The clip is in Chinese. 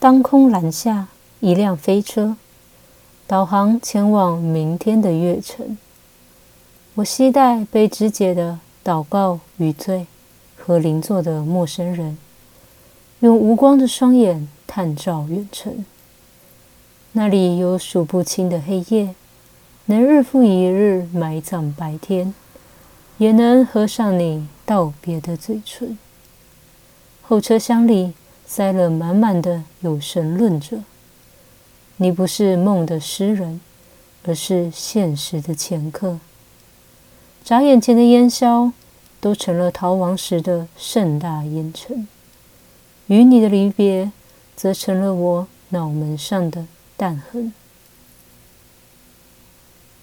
当空拦下一辆飞车，导航前往明天的月城。我期待被肢解的祷告与罪和邻座的陌生人，用无光的双眼探照远程。那里有数不清的黑夜，能日复一日埋葬白天，也能合上你道别的嘴唇。后车厢里。塞了满满的有神论者。你不是梦的诗人，而是现实的前客。眨眼间的烟消，都成了逃亡时的盛大烟尘。与你的离别，则成了我脑门上的弹痕。